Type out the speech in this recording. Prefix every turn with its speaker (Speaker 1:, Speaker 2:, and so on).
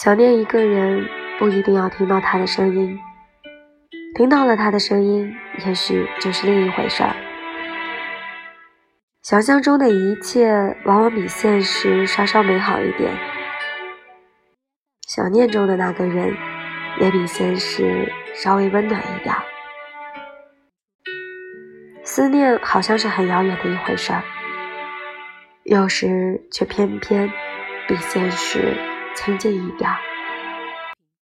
Speaker 1: 想念一个人，不一定要听到他的声音，听到了他的声音，也许就是另一回事儿。想象中的一切，往往比现实稍稍美好一点。想念中的那个人，也比现实稍微温暖一点。思念好像是很遥远的一回事儿，有时却偏偏比现实沉静一点。